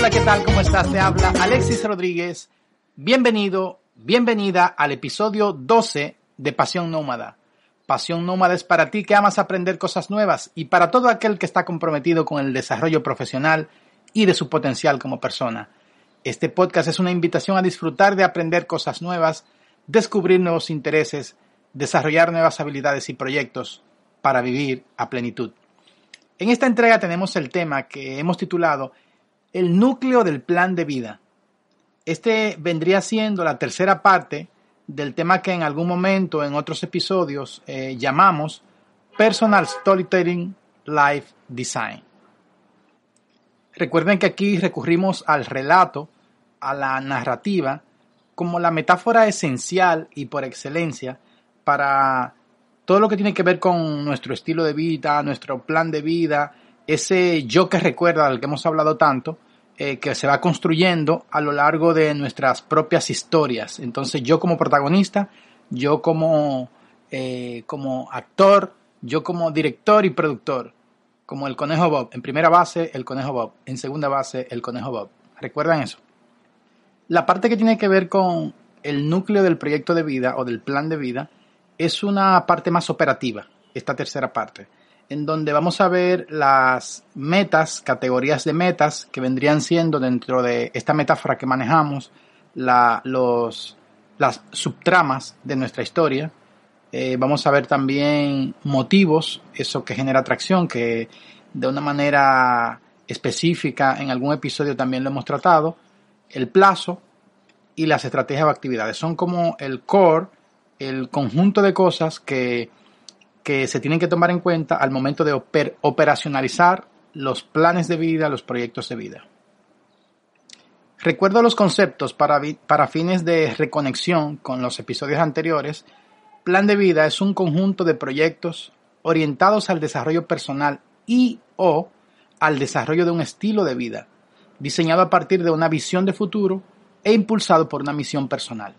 Hola, ¿qué tal? ¿Cómo estás? Te habla Alexis Rodríguez. Bienvenido, bienvenida al episodio 12 de Pasión Nómada. Pasión Nómada es para ti que amas aprender cosas nuevas y para todo aquel que está comprometido con el desarrollo profesional y de su potencial como persona. Este podcast es una invitación a disfrutar de aprender cosas nuevas, descubrir nuevos intereses, desarrollar nuevas habilidades y proyectos para vivir a plenitud. En esta entrega tenemos el tema que hemos titulado El núcleo del plan de vida. Este vendría siendo la tercera parte del tema que en algún momento en otros episodios eh, llamamos Personal Storytelling Life Design. Recuerden que aquí recurrimos al relato, a la narrativa, como la metáfora esencial y por excelencia para todo lo que tiene que ver con nuestro estilo de vida, nuestro plan de vida, ese yo que recuerda del que hemos hablado tanto, eh, que se va construyendo a lo largo de nuestras propias historias. Entonces yo como protagonista, yo como, eh, como actor, yo como director y productor, como el conejo Bob. En primera base, el conejo Bob. En segunda base, el conejo Bob. ¿Recuerdan eso? La parte que tiene que ver con el núcleo del proyecto de vida o del plan de vida es una parte más operativa, esta tercera parte, en donde vamos a ver las metas, categorías de metas que vendrían siendo dentro de esta metáfora que manejamos, la, los, las subtramas de nuestra historia. Eh, vamos a ver también motivos, eso que genera atracción, que de una manera específica en algún episodio también lo hemos tratado, el plazo y las estrategias o actividades. Son como el core el conjunto de cosas que, que se tienen que tomar en cuenta al momento de operacionalizar los planes de vida, los proyectos de vida. Recuerdo los conceptos para, para fines de reconexión con los episodios anteriores. Plan de vida es un conjunto de proyectos orientados al desarrollo personal y o al desarrollo de un estilo de vida, diseñado a partir de una visión de futuro e impulsado por una misión personal.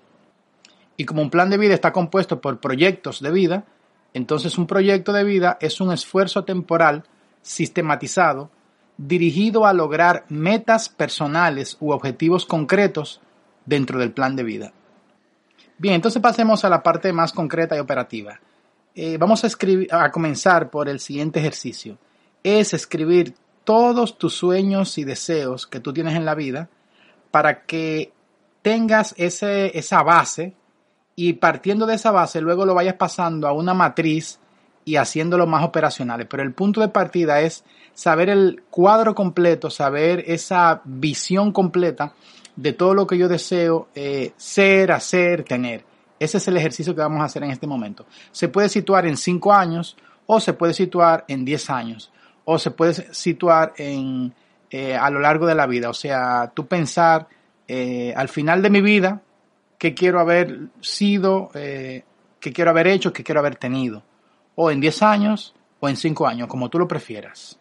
Y como un plan de vida está compuesto por proyectos de vida, entonces un proyecto de vida es un esfuerzo temporal sistematizado dirigido a lograr metas personales u objetivos concretos dentro del plan de vida. Bien, entonces pasemos a la parte más concreta y operativa. Eh, vamos a, escribir, a comenzar por el siguiente ejercicio. Es escribir todos tus sueños y deseos que tú tienes en la vida para que tengas ese, esa base y partiendo de esa base luego lo vayas pasando a una matriz y haciéndolo más operacionales. Pero el punto de partida es saber el cuadro completo, saber esa visión completa de todo lo que yo deseo eh, ser, hacer, tener. Ese es el ejercicio que vamos a hacer en este momento. Se puede situar en 5 años o se puede situar en 10 años o se puede situar en, eh, a lo largo de la vida. O sea, tú pensar eh, al final de mi vida, qué quiero haber sido, eh, qué quiero haber hecho, qué quiero haber tenido. O en 10 años o en 5 años, como tú lo prefieras.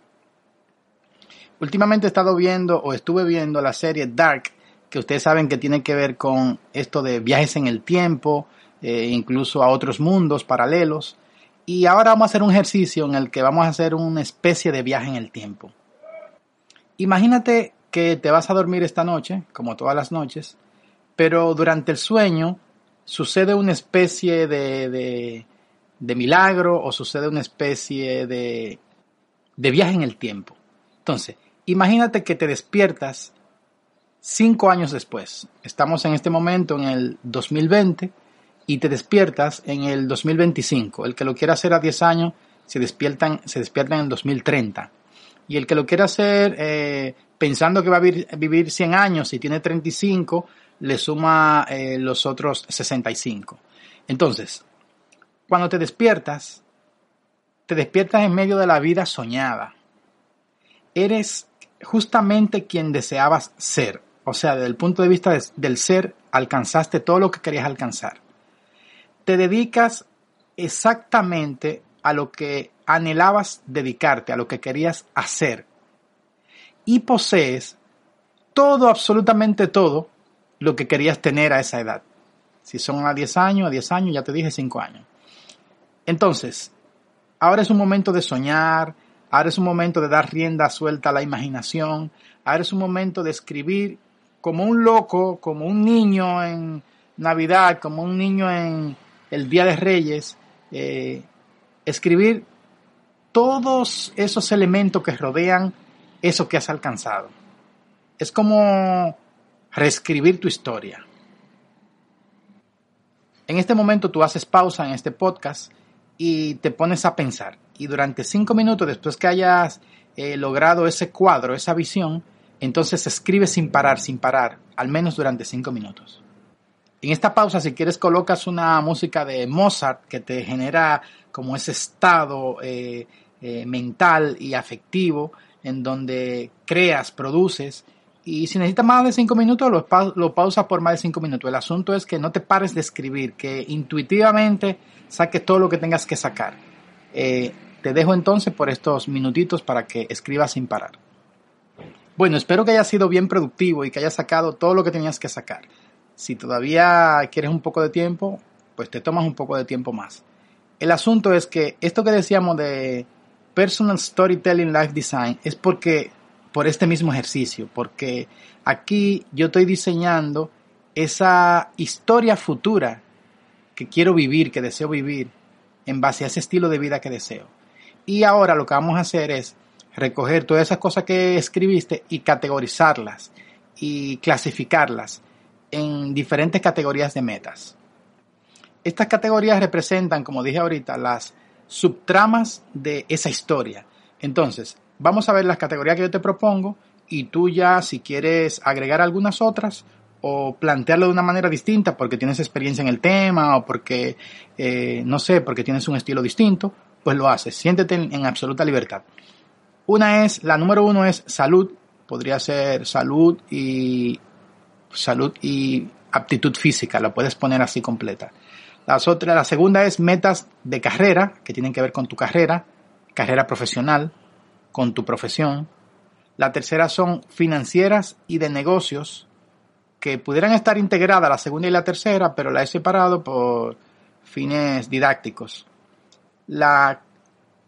Últimamente he estado viendo o estuve viendo la serie Dark, que ustedes saben que tiene que ver con esto de viajes en el tiempo, eh, incluso a otros mundos paralelos. Y ahora vamos a hacer un ejercicio en el que vamos a hacer una especie de viaje en el tiempo. Imagínate que te vas a dormir esta noche, como todas las noches, pero durante el sueño sucede una especie de, de, milagro o sucede una especie de, de viaje en el tiempo. Entonces, imagínate que te despiertas cinco años después. Estamos en este momento en el 2020 y te despiertas en el 2025. El que lo quiera hacer a 10 años se despiertan, se despierta en el 2030. Y el que lo quiera hacer eh, pensando que va a vivir, vivir 100 años y tiene 35, le suma eh, los otros 65. Entonces, cuando te despiertas, te despiertas en medio de la vida soñada. Eres justamente quien deseabas ser. O sea, desde el punto de vista del ser, alcanzaste todo lo que querías alcanzar. Te dedicas exactamente a lo que anhelabas dedicarte, a lo que querías hacer. Y posees todo, absolutamente todo, lo que querías tener a esa edad. Si son a 10 años, a 10 años, ya te dije 5 años. Entonces, ahora es un momento de soñar, ahora es un momento de dar rienda suelta a la imaginación, ahora es un momento de escribir como un loco, como un niño en Navidad, como un niño en el Día de Reyes, eh, escribir todos esos elementos que rodean eso que has alcanzado. Es como reescribir tu historia. En este momento tú haces pausa en este podcast y te pones a pensar. Y durante cinco minutos después que hayas eh, logrado ese cuadro, esa visión, entonces escribe sin parar, sin parar, al menos durante cinco minutos. En esta pausa, si quieres, colocas una música de Mozart que te genera como ese estado eh, eh, mental y afectivo en donde creas, produces. Y si necesitas más de cinco minutos, lo, lo pausas por más de cinco minutos. El asunto es que no te pares de escribir, que intuitivamente saques todo lo que tengas que sacar. Eh, te dejo entonces por estos minutitos para que escribas sin parar. Bueno, espero que haya sido bien productivo y que hayas sacado todo lo que tenías que sacar. Si todavía quieres un poco de tiempo, pues te tomas un poco de tiempo más. El asunto es que esto que decíamos de Personal Storytelling Life Design es porque, por este mismo ejercicio, porque aquí yo estoy diseñando esa historia futura que quiero vivir, que deseo vivir, en base a ese estilo de vida que deseo. Y ahora lo que vamos a hacer es recoger todas esas cosas que escribiste y categorizarlas y clasificarlas en diferentes categorías de metas. Estas categorías representan, como dije ahorita, las subtramas de esa historia. Entonces, vamos a ver las categorías que yo te propongo y tú ya si quieres agregar algunas otras o plantearlo de una manera distinta porque tienes experiencia en el tema o porque, eh, no sé, porque tienes un estilo distinto, pues lo haces. Siéntete en, absoluta libertad. Una es, la número uno es salud, podría ser salud y salud y aptitud física, la puedes poner así completa. Las otras, la segunda es metas de carrera, que tienen que ver con tu carrera, carrera profesional, con tu profesión. La tercera son financieras y de negocios, que pudieran estar integradas la segunda y la tercera, pero la he separado por fines didácticos. La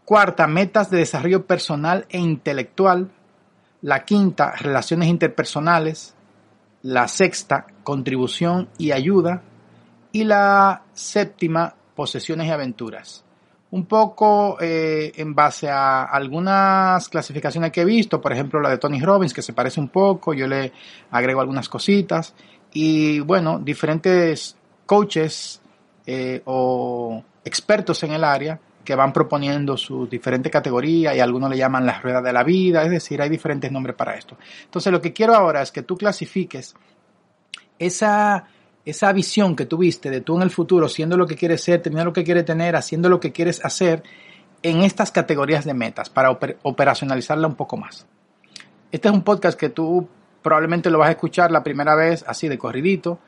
cuarta, metas de desarrollo personal e intelectual. La quinta, relaciones interpersonales. La sexta, contribución y ayuda. Y la séptima, posesiones y aventuras. Un poco eh, en base a algunas clasificaciones que he visto, por ejemplo la de Tony Robbins, que se parece un poco, yo le agrego algunas cositas, y bueno, diferentes coaches eh, o expertos en el área que van proponiendo sus diferentes categorías y algunos le llaman las ruedas de la vida, es decir, hay diferentes nombres para esto. Entonces lo que quiero ahora es que tú clasifiques esa esa visión que tuviste de tú en el futuro, siendo lo que quieres ser, teniendo lo que quieres tener, haciendo lo que quieres hacer, en estas categorías de metas para operacionalizarla un poco más. Este es un podcast que tú probablemente lo vas a escuchar la primera vez así de corridito,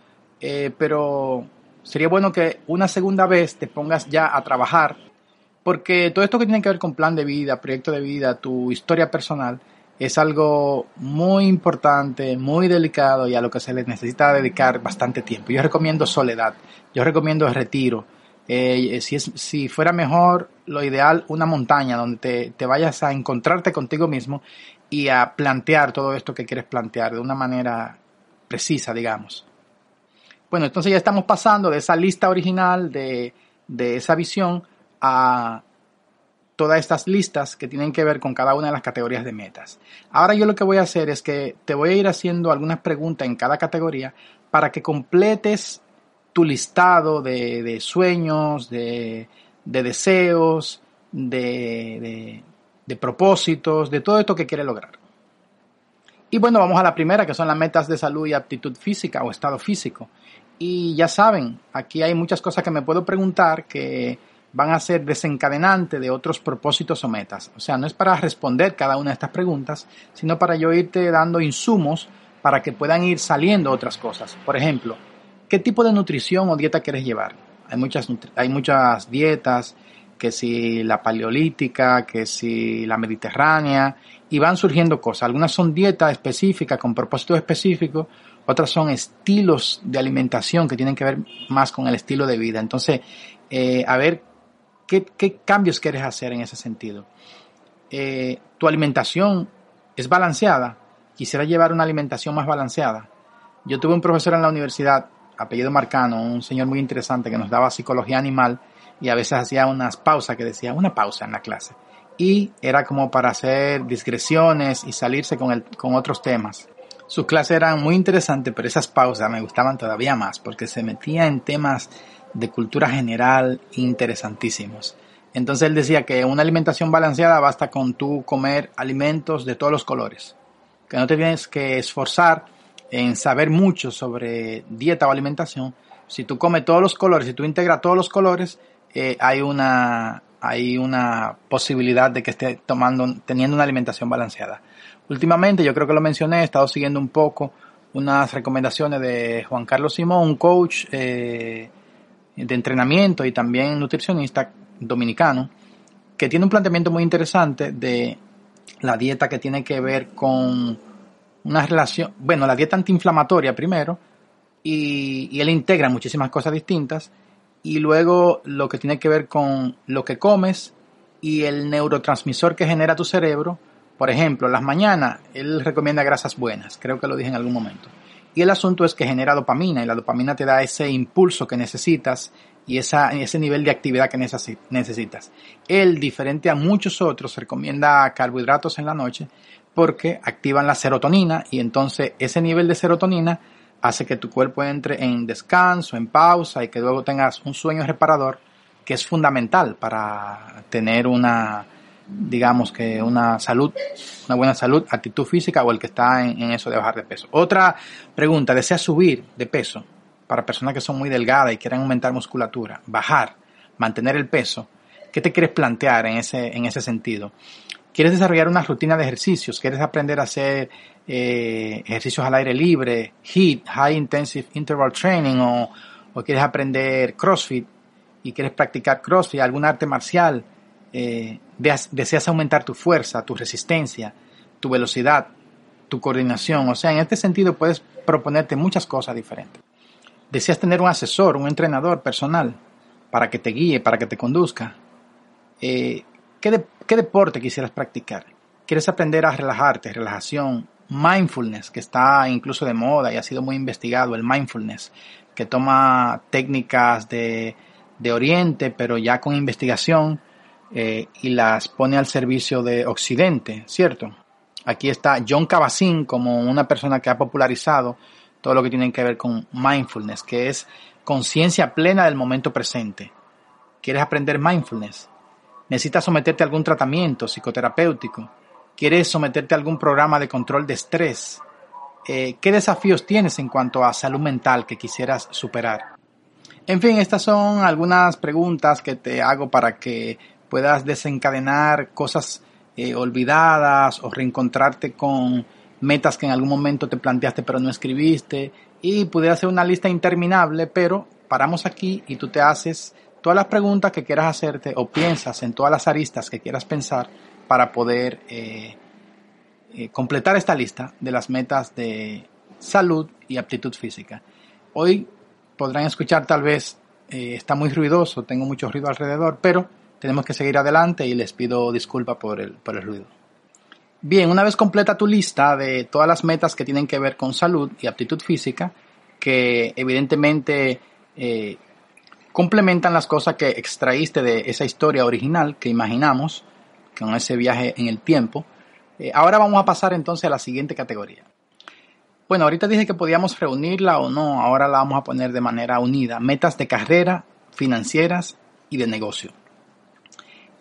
eh, pero sería bueno que una segunda vez te pongas ya a trabajar, porque todo esto que tiene que ver con plan de vida, proyecto de vida, tu historia personal, es algo muy importante, muy delicado y a lo que se le necesita dedicar bastante tiempo. Yo recomiendo soledad, yo recomiendo retiro. Eh, si, es, si fuera mejor, lo ideal, una montaña donde te, te vayas a encontrarte contigo mismo y a plantear todo esto que quieres plantear de una manera precisa, digamos. Bueno, entonces ya estamos pasando de esa lista original, de, de esa visión, a todas estas listas que tienen que ver con cada una de las categorías de metas. Ahora yo lo que voy a hacer es que te voy a ir haciendo algunas preguntas en cada categoría para que completes tu listado de, sueños, de, deseos, de, de propósitos, de todo esto que quieres lograr. Y bueno, vamos a la primera, que son las metas de salud y aptitud física o estado físico. Y ya saben, aquí hay muchas cosas que me puedo preguntar que van a ser desencadenantes de otros propósitos o metas. O sea, no es para responder cada una de estas preguntas, sino para yo irte dando insumos para que puedan ir saliendo otras cosas. Por ejemplo, ¿qué tipo de nutrición o dieta quieres llevar? Hay muchas, hay muchas dietas, que si la paleolítica, que si la mediterránea, y van surgiendo cosas. Algunas son dietas específicas con propósitos específicos, otras son estilos de alimentación que tienen que ver más con el estilo de vida. Entonces, eh, a ver qué, cambios quieres hacer en ese sentido. Eh, tu alimentación es balanceada. Quisiera llevar una alimentación más balanceada. Yo tuve un profesor en la universidad, apellido Marcano, un señor muy interesante que nos daba psicología animal y a veces hacía unas pausas que decía una pausa en la clase. Y era como para hacer discreciones y salirse con, el, con otros temas. Sus clases eran muy interesantes, pero esas pausas me gustaban todavía más porque se metía en temas de cultura general interesantísimos. Entonces él decía que una alimentación balanceada basta con tú comer alimentos de todos los colores, que no te tienes que esforzar en saber mucho sobre dieta o alimentación. Si tú comes todos los colores, si tú integras todos los colores, eh, hay una hay una posibilidad de que esté tomando, teniendo una alimentación balanceada. Últimamente, yo creo que lo mencioné, he estado siguiendo un poco unas recomendaciones de Juan Carlos Simón, un coach eh, de entrenamiento y también nutricionista dominicano, que tiene un planteamiento muy interesante de la dieta que tiene que ver con una relación, bueno, la dieta antiinflamatoria primero, y, y él integra muchísimas cosas distintas, y luego lo que tiene que ver con lo que comes y el neurotransmisor que genera tu cerebro. Por ejemplo, las mañanas él recomienda grasas buenas, creo que lo dije en algún momento. Y el asunto es que genera dopamina y la dopamina te da ese impulso que necesitas y esa, ese nivel de actividad que necesitas. Él, diferente a muchos otros, recomienda carbohidratos en la noche porque activan la serotonina y entonces ese nivel de serotonina hace que tu cuerpo entre en descanso, en pausa y que luego tengas un sueño reparador que es fundamental para tener una, digamos que una salud, una buena salud, actitud física o el que está en, eso de bajar de peso. Otra pregunta, ¿deseas subir de peso? Para personas que son muy delgadas y quieren aumentar musculatura, bajar, mantener el peso, ¿qué te quieres plantear en ese, en ese sentido? ¿Quieres desarrollar una rutina de ejercicios? ¿Quieres aprender a hacer eh, ejercicios al aire libre, HIIT, High Intensive Interval Training, o, quieres aprender CrossFit y quieres practicar CrossFit, algún arte marcial? Eh, deseas aumentar tu fuerza, tu resistencia, tu velocidad, tu coordinación. O sea, en este sentido puedes proponerte muchas cosas diferentes. Deseas tener un asesor, un entrenador personal para que te guíe, para que te conduzca. Eh, ¿qué, deporte quisieras practicar? ¿Quieres aprender a relajarte, relajación, mindfulness, que está incluso de moda y ha sido muy investigado, el mindfulness, que toma técnicas de, Oriente, pero ya con investigación eh, y las pone al servicio de Occidente, ¿cierto? Aquí está John Kabat-Zinn como una persona que ha popularizado todo lo que tiene que ver con mindfulness, que es conciencia plena del momento presente. ¿Quieres aprender mindfulness? necesitas someterte a algún tratamiento psicoterapéutico, quieres someterte a algún programa de control de estrés, eh, ¿qué desafíos tienes en cuanto a salud mental que quisieras superar? En fin, estas son algunas preguntas que te hago para que puedas desencadenar cosas eh, olvidadas o reencontrarte con metas que en algún momento te planteaste pero no escribiste y pudiera ser una lista interminable, pero paramos aquí y tú te haces todas las preguntas que quieras hacerte o piensas en todas las aristas que quieras pensar para poder eh, eh, completar esta lista de las metas de salud y aptitud física. Hoy podrán escuchar tal vez, está muy ruidoso, tengo mucho ruido alrededor, pero tenemos que seguir adelante y les pido disculpa por el, por el ruido. Bien, una vez completa tu lista de todas las metas que tienen que ver con salud y aptitud física, que evidentemente complementan las cosas que extraíste de esa historia original que imaginamos con ese viaje en el tiempo. Eh, ahora vamos a pasar entonces a la siguiente categoría. Bueno, ahorita dije que podíamos reunirla o no, ahora la vamos a poner de manera unida. Metas de carrera, financieras y de negocio.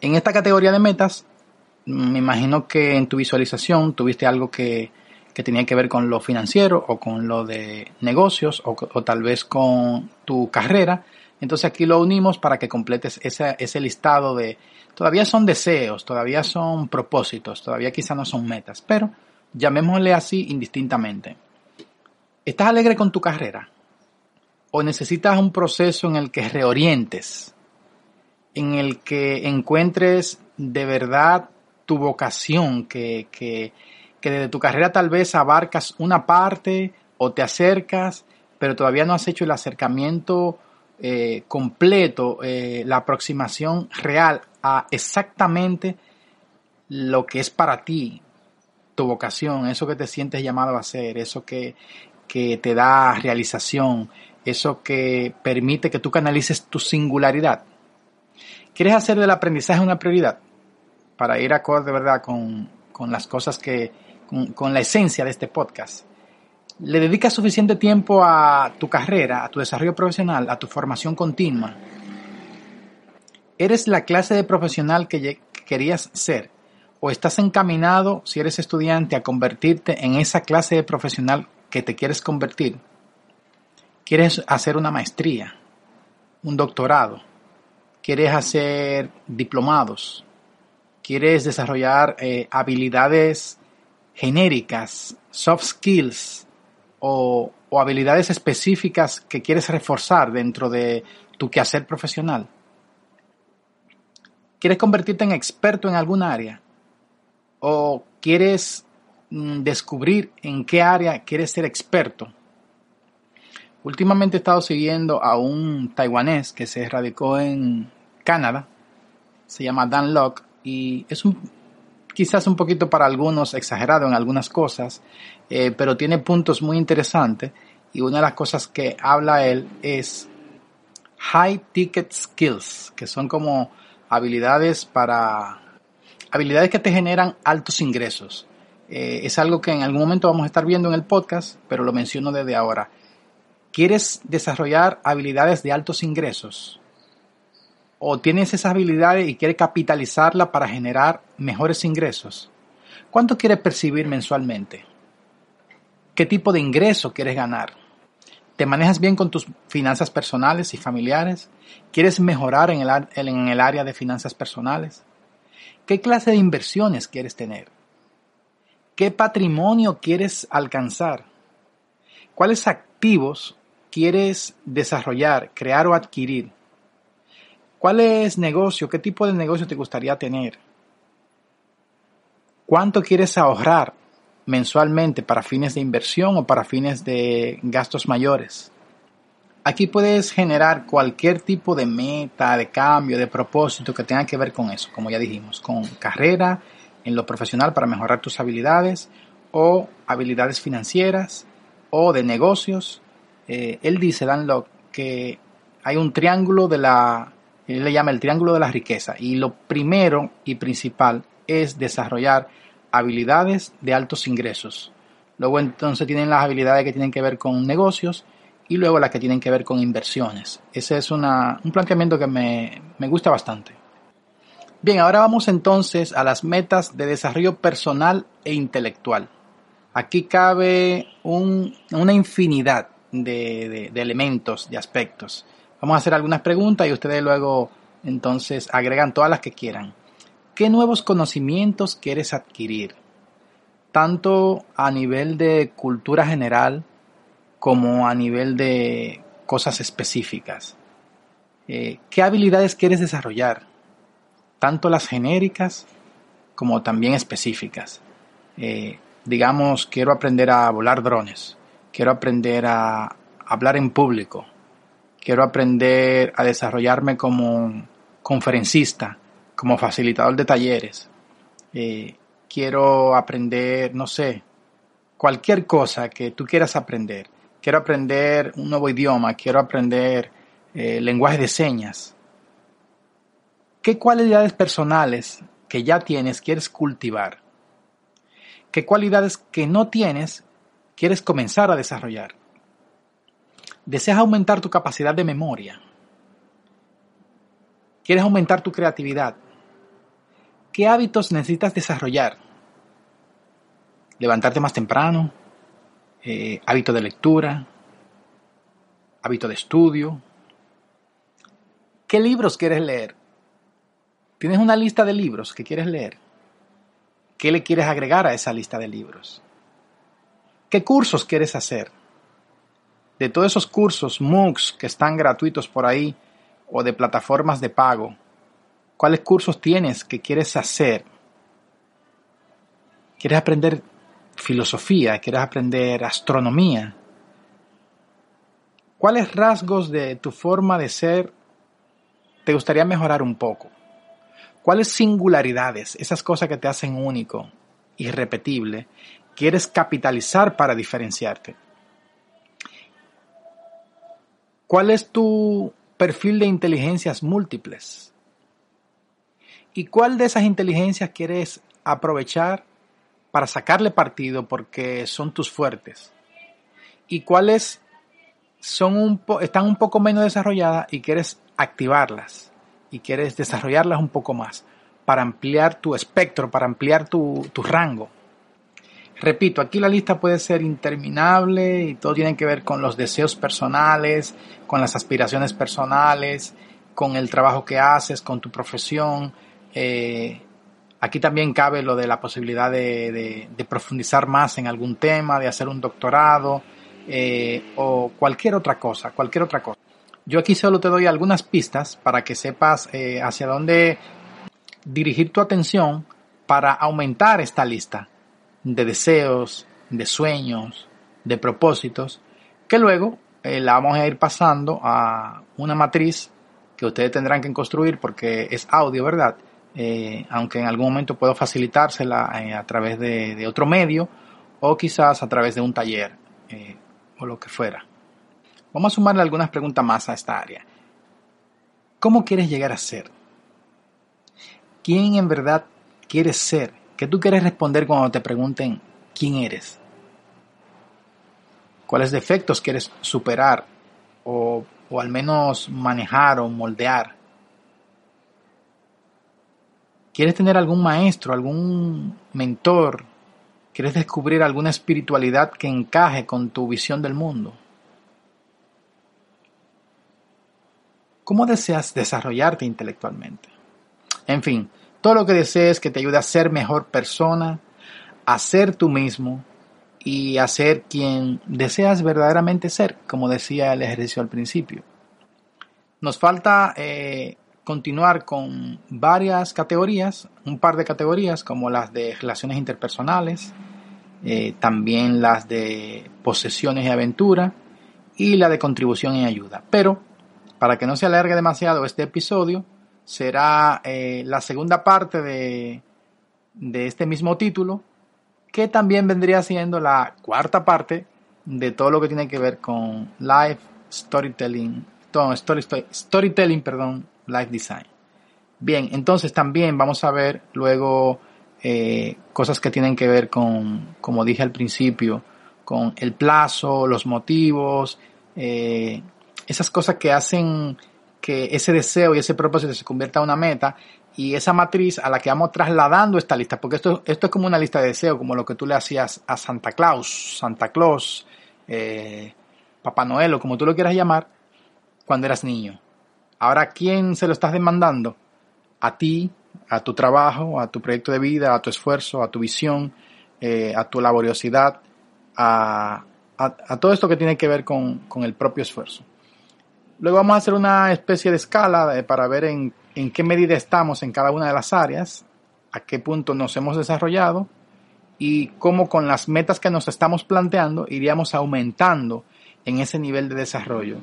En esta categoría de metas, me imagino que en tu visualización tuviste algo que, que tenía que ver con lo financiero o con lo de negocios o, tal vez con tu carrera. Entonces aquí lo unimos para que completes ese, ese listado de, todavía son deseos, todavía son propósitos, todavía quizá no son metas, pero llamémosle así indistintamente. ¿Estás alegre con tu carrera? ¿O necesitas un proceso en el que reorientes? En el que encuentres de verdad tu vocación, que, que, que desde tu carrera tal vez abarcas una parte o te acercas, pero todavía no has hecho el acercamiento eh, completo, eh, la aproximación real a exactamente lo que es para ti, tu vocación, eso que te sientes llamado a hacer, eso que, que te da realización, eso que permite que tú canalices tu singularidad. ¿Quieres hacer del aprendizaje una prioridad? Para ir acorde, ¿verdad?, con, con las cosas que, con, con la esencia de este podcast. ¿Le dedicas suficiente tiempo a tu carrera, a tu desarrollo profesional, a tu formación continua? ¿Eres la clase de profesional que querías ser? ¿O estás encaminado, si eres estudiante, a convertirte en esa clase de profesional que te quieres convertir? ¿Quieres hacer una maestría? ¿Un doctorado? ¿Quieres hacer diplomados? ¿Quieres desarrollar eh, habilidades genéricas, soft skills o, o habilidades específicas que quieres reforzar dentro de tu quehacer profesional? ¿Quieres convertirte en experto en alguna área? ¿O quieres mm, descubrir en qué área quieres ser experto? Últimamente he estado siguiendo a un taiwanés que se radicó en Canadá, se llama Dan Locke, y es un quizás un poquito para algunos exagerado en algunas cosas, eh, pero tiene puntos muy interesantes y una de las cosas que habla él es high ticket skills, que son como habilidades para habilidades que te generan altos ingresos. Eh, es algo que en algún momento vamos a estar viendo en el podcast, pero lo menciono desde ahora. ¿Quieres desarrollar habilidades de altos ingresos? ¿O tienes esas habilidades y quieres capitalizarla para generar mejores ingresos? ¿Cuánto quieres percibir mensualmente? ¿Qué tipo de ingreso quieres ganar? ¿Te manejas bien con tus finanzas personales y familiares? ¿Quieres mejorar en el, en el área de finanzas personales? ¿Qué clase de inversiones quieres tener? ¿Qué patrimonio quieres alcanzar? ¿Cuáles activos quieres desarrollar, crear o adquirir? ¿Cuál es negocio? ¿Qué tipo de negocio te gustaría tener? ¿Cuánto quieres ahorrar mensualmente para fines de inversión o para fines de gastos mayores. Aquí puedes generar cualquier tipo de meta, de cambio, de propósito que tenga que ver con eso, como ya dijimos, con carrera, en lo profesional para mejorar tus habilidades o habilidades financieras o de negocios. Eh, él dice, Dan Locke, que hay un triángulo de la, él le llama el triángulo de la riqueza y lo primero y principal es desarrollar habilidades de altos ingresos. Luego entonces tienen las habilidades que tienen que ver con negocios y luego las que tienen que ver con inversiones. Ese es un planteamiento que me, gusta bastante. Bien, ahora vamos entonces a las metas de desarrollo personal e intelectual. Aquí cabe una infinidad de, elementos, de aspectos. Vamos a hacer algunas preguntas y ustedes luego entonces agregan todas las que quieran. ¿Qué nuevos conocimientos quieres adquirir? Tanto a nivel de cultura general como a nivel de cosas específicas. Eh, ¿Qué habilidades quieres desarrollar? Tanto las genéricas como también específicas. Eh, digamos, quiero aprender a volar drones, quiero aprender a hablar en público, quiero aprender a desarrollarme como conferencista, como facilitador de talleres, eh, quiero aprender, no sé, cualquier cosa que tú quieras aprender. Quiero aprender un nuevo idioma, quiero aprender eh, lenguaje de señas. ¿Qué cualidades personales que ya tienes quieres cultivar? ¿Qué cualidades que no tienes quieres comenzar a desarrollar? ¿Deseas aumentar tu capacidad de memoria? ¿Quieres aumentar tu creatividad? ¿Qué hábitos necesitas desarrollar? levantarte más temprano, eh, hábito de lectura, hábito de estudio. ¿Qué libros quieres leer? ¿Tienes una lista de libros que quieres leer? ¿Qué le quieres agregar a esa lista de libros? ¿Qué cursos quieres hacer? De todos esos cursos MOOCs que están gratuitos por ahí o de plataformas de pago, ¿cuáles cursos tienes que quieres hacer? ¿Quieres aprender filosofía? ¿Quieres aprender astronomía? ¿Cuáles rasgos de tu forma de ser te gustaría mejorar un poco? ¿Cuáles singularidades, esas cosas que te hacen único, irrepetible, quieres capitalizar para diferenciarte? ¿Cuál es tu perfil de inteligencias múltiples? ¿Y cuál de esas inteligencias quieres aprovechar para sacarle partido porque son tus fuertes? ¿Y cuáles son un están un poco menos desarrolladas y quieres activarlas y quieres desarrollarlas un poco más para ampliar tu espectro, para ampliar tu, tu rango. Repito, aquí la lista puede ser interminable y todo tiene que ver con los deseos personales, con las aspiraciones personales, con el trabajo que haces, con tu profesión. Eh, aquí también cabe lo de la posibilidad de, profundizar más en algún tema, de hacer un doctorado, eh, o cualquier otra cosa, cualquier otra cosa. Yo aquí solo te doy algunas pistas para que sepas eh, hacia dónde dirigir tu atención para aumentar esta lista de deseos, de sueños, de propósitos, que luego eh, la vamos a ir pasando a una matriz que ustedes tendrán que construir porque es audio, ¿verdad? aunque en algún momento puedo facilitársela a través de, otro medio o quizás a través de un taller o lo que fuera. Vamos a sumarle algunas preguntas más a esta área. ¿Cómo quieres llegar a ser? ¿Quién en verdad quieres ser? ¿Qué tú quieres responder cuando te pregunten quién eres? ¿Cuáles defectos quieres superar o, o al menos manejar o moldear? ¿Quieres tener algún maestro, algún mentor, ¿Quieres descubrir alguna espiritualidad que encaje con tu visión del mundo? ¿Cómo deseas desarrollarte intelectualmente? En fin, todo lo que desees que te ayude a ser mejor persona, a ser tú mismo y a ser quien deseas verdaderamente ser, como decía el ejercicio al principio. Nos falta eh, continuar con varias categorías, un par de categorías como las de relaciones interpersonales, eh, también las de posesiones y aventura y la de contribución y ayuda. Pero para que no se alargue demasiado este episodio, será eh, la segunda parte de, de este mismo título, que también vendría siendo la cuarta parte de todo lo que tiene que ver con live storytelling, storytelling, perdón, live design. Bien, entonces también vamos a ver luego eh, cosas que tienen que ver con, como dije al principio, con el plazo, los motivos, eh, esas cosas que hacen que ese deseo y ese propósito se convierta en una meta y esa matriz a la que vamos trasladando esta lista, porque esto, esto es como una lista de deseos, como lo que tú le hacías a Santa Claus, Santa Claus, eh, Papá Noel o como tú lo quieras llamar, cuando eras niño. Ahora, ¿a quién se lo estás demandando? A ti, a tu trabajo, a tu proyecto de vida, a tu esfuerzo, a tu visión, eh, a tu laboriosidad, a, todo esto que tiene que ver con, el propio esfuerzo. Luego vamos a hacer una especie de escala para ver en, en qué medida estamos en cada una de las áreas, a qué punto nos hemos desarrollado y cómo con las metas que nos estamos planteando iríamos aumentando en ese nivel de desarrollo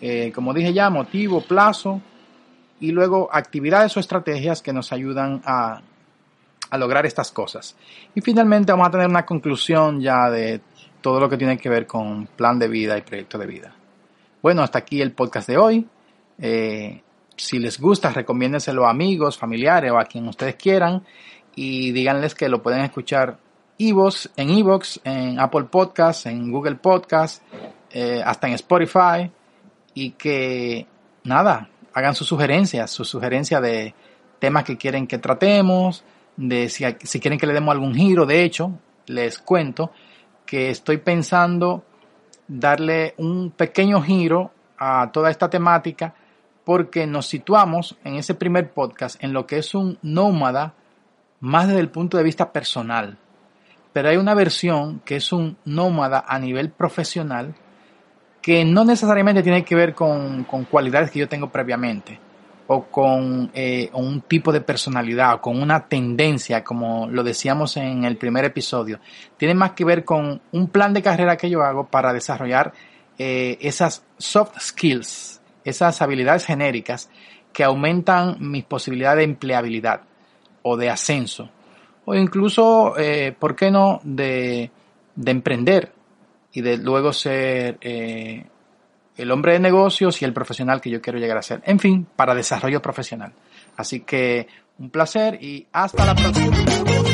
eh, como dije ya, motivo, plazo y luego actividades o estrategias que nos ayudan a, a lograr estas cosas. Y finalmente vamos a tener una conclusión ya de todo lo que tiene que ver con plan de vida y proyecto de vida. Bueno, hasta aquí el podcast de hoy. Eh, si les gusta, recomiéndenselo a amigos, familiares o a quien ustedes quieran. Y díganles que lo pueden escuchar en Evox, en Apple Podcasts, en Google Podcasts, eh, hasta en Spotify. Y que nada, hagan sus sugerencias, sus sugerencias de temas que quieren que tratemos, de si, si quieren que le demos algún giro, de hecho, les cuento que estoy pensando darle un pequeño giro a toda esta temática porque nos situamos en ese primer podcast en lo que es un nómada más desde el punto de vista personal. Pero hay una versión que es un nómada a nivel profesional que no necesariamente tiene que ver con, cualidades que yo tengo previamente o con eh, un tipo de personalidad o con una tendencia, como lo decíamos en el primer episodio. Tiene más que ver con un plan de carrera que yo hago para desarrollar eh, esas soft skills, esas habilidades genéricas que aumentan mis posibilidades de empleabilidad o de ascenso, o incluso, eh, ¿por qué no?, de, emprender y de luego ser eh, el hombre de negocios y el profesional que yo quiero llegar a ser. En fin, para desarrollo profesional. Así que un placer y hasta la próxima.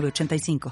85